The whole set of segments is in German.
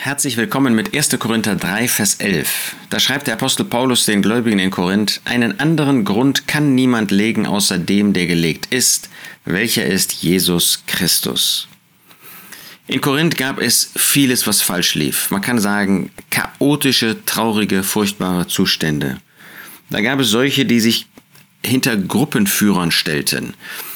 Herzlich willkommen mit 1. Korinther 3, Vers 11. Da schreibt der Apostel Paulus den Gläubigen in Korinth, einen anderen Grund kann niemand legen außer dem, der gelegt ist, welcher ist Jesus Christus. In Korinth gab es vieles, was falsch lief. Man kann sagen, chaotische, traurige, furchtbare Zustände. Da gab es solche, die sich hinter Gruppenführern stellten.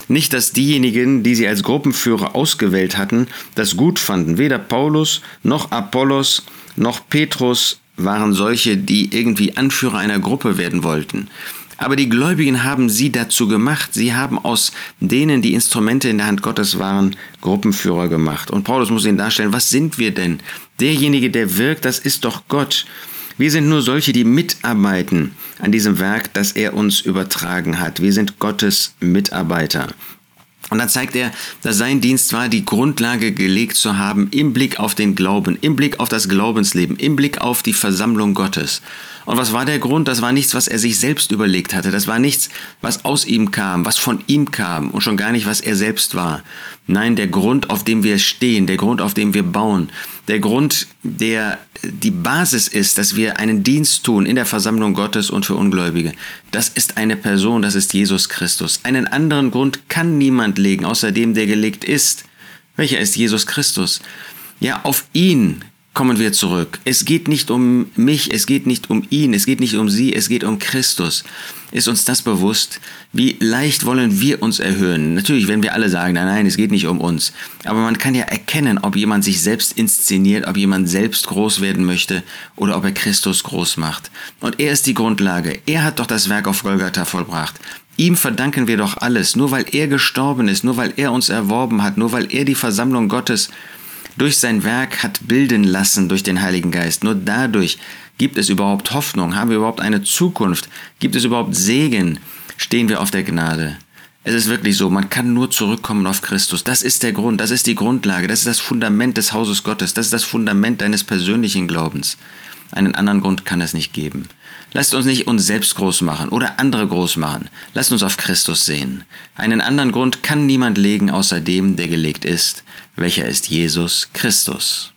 Nicht, dass diejenigen, die sie als Gruppenführer ausgewählt hatten, das gut fanden. Weder Paulus noch Apollos noch Petrus waren solche, die irgendwie Anführer einer Gruppe werden wollten. Aber die Gläubigen haben sie dazu gemacht. Sie haben aus denen, die Instrumente in der Hand Gottes waren, Gruppenführer gemacht. Und Paulus muss ihnen darstellen, was sind wir denn? Derjenige, der wirkt, das ist doch Gott. Wir sind nur solche, die mitarbeiten an diesem Werk, das er uns übertragen hat. Wir sind Gottes Mitarbeiter. Und dann zeigt er, dass sein Dienst war, die Grundlage gelegt zu haben im Blick auf den Glauben, im Blick auf das Glaubensleben, im Blick auf die Versammlung Gottes. Und was war der Grund? Das war nichts, was er sich selbst überlegt hatte. Das war nichts, was aus ihm kam, was von ihm kam und schon gar nicht, was er selbst war. Nein, der Grund, auf dem wir stehen, der Grund, auf dem wir bauen, der Grund, der die Basis ist, dass wir einen Dienst tun in der Versammlung Gottes und für Ungläubige, das ist eine Person, das ist Jesus Christus. Einen anderen Grund kann niemand legen, außer dem, der gelegt ist. Welcher ist Jesus Christus? Ja, auf ihn kommen wir zurück. Es geht nicht um mich, es geht nicht um ihn, es geht nicht um sie, es geht um Christus. Ist uns das bewusst? Wie leicht wollen wir uns erhöhen? Natürlich, wenn wir alle sagen, nein, nein, es geht nicht um uns. Aber man kann ja erkennen, ob jemand sich selbst inszeniert, ob jemand selbst groß werden möchte oder ob er Christus groß macht. Und er ist die Grundlage. Er hat doch das Werk auf Golgatha vollbracht. Ihm verdanken wir doch alles, nur weil er gestorben ist, nur weil er uns erworben hat, nur weil er die Versammlung Gottes durch sein Werk hat bilden lassen durch den Heiligen Geist. Nur dadurch gibt es überhaupt Hoffnung, haben wir überhaupt eine Zukunft, gibt es überhaupt Segen, stehen wir auf der Gnade. Es ist wirklich so, man kann nur zurückkommen auf Christus. Das ist der Grund, das ist die Grundlage, das ist das Fundament des Hauses Gottes, das ist das Fundament deines persönlichen Glaubens. Einen anderen Grund kann es nicht geben. Lasst uns nicht uns selbst groß machen oder andere groß machen. Lasst uns auf Christus sehen. Einen anderen Grund kann niemand legen außer dem, der gelegt ist, welcher ist Jesus Christus.